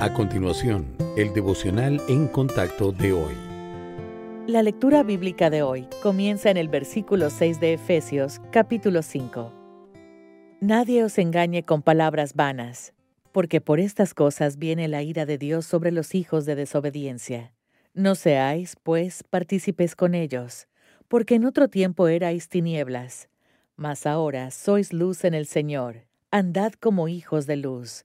A continuación, el devocional en contacto de hoy. La lectura bíblica de hoy comienza en el versículo 6 de Efesios, capítulo 5. Nadie os engañe con palabras vanas, porque por estas cosas viene la ira de Dios sobre los hijos de desobediencia. No seáis, pues, partícipes con ellos, porque en otro tiempo erais tinieblas, mas ahora sois luz en el Señor. Andad como hijos de luz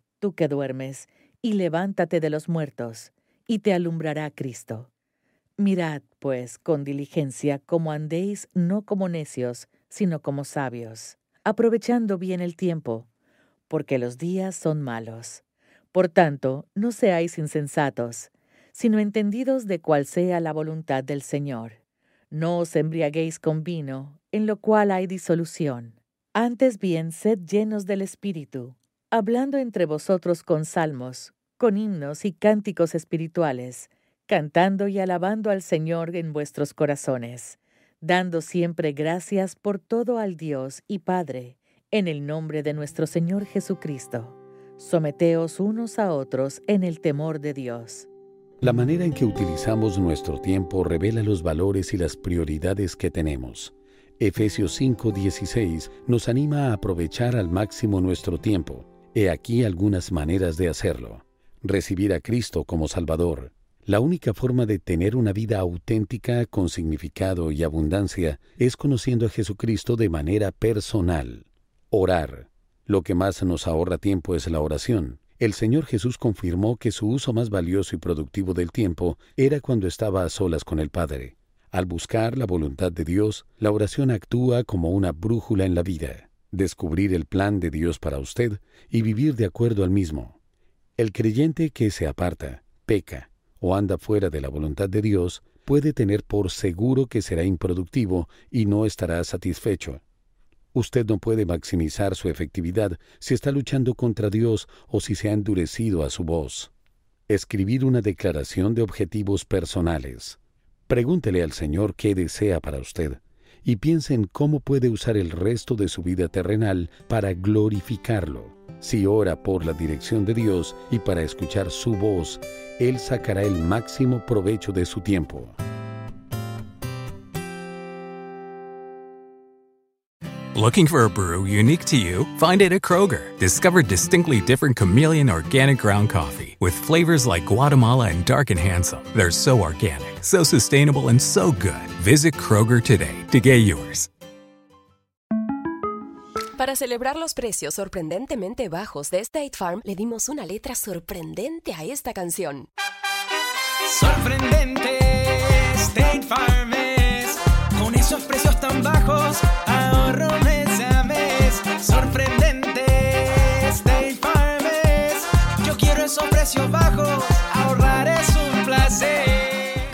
tú que duermes, y levántate de los muertos, y te alumbrará Cristo. Mirad, pues, con diligencia cómo andéis no como necios, sino como sabios, aprovechando bien el tiempo, porque los días son malos. Por tanto, no seáis insensatos, sino entendidos de cuál sea la voluntad del Señor. No os embriaguéis con vino, en lo cual hay disolución. Antes bien, sed llenos del Espíritu, hablando entre vosotros con salmos, con himnos y cánticos espirituales, cantando y alabando al Señor en vuestros corazones, dando siempre gracias por todo al Dios y Padre, en el nombre de nuestro Señor Jesucristo. Someteos unos a otros en el temor de Dios. La manera en que utilizamos nuestro tiempo revela los valores y las prioridades que tenemos. Efesios 5:16 nos anima a aprovechar al máximo nuestro tiempo He aquí algunas maneras de hacerlo. Recibir a Cristo como Salvador. La única forma de tener una vida auténtica con significado y abundancia es conociendo a Jesucristo de manera personal. Orar. Lo que más nos ahorra tiempo es la oración. El Señor Jesús confirmó que su uso más valioso y productivo del tiempo era cuando estaba a solas con el Padre. Al buscar la voluntad de Dios, la oración actúa como una brújula en la vida descubrir el plan de Dios para usted y vivir de acuerdo al mismo. El creyente que se aparta, peca o anda fuera de la voluntad de Dios puede tener por seguro que será improductivo y no estará satisfecho. Usted no puede maximizar su efectividad si está luchando contra Dios o si se ha endurecido a su voz. Escribir una declaración de objetivos personales. Pregúntele al Señor qué desea para usted y piense en cómo puede usar el resto de su vida terrenal para glorificarlo. Si ora por la dirección de Dios y para escuchar su voz, Él sacará el máximo provecho de su tiempo. Looking for a brew unique to you? Find it at Kroger. Discover distinctly different chameleon organic ground coffee with flavors like Guatemala and Dark and Handsome. They're so organic, so sustainable, and so good. Visit Kroger today to get yours. Para celebrar los precios sorprendentemente bajos de State Farm, le dimos una letra sorprendente a esta canción. Sorprendente, State Farm es, con esos precios tan bajos,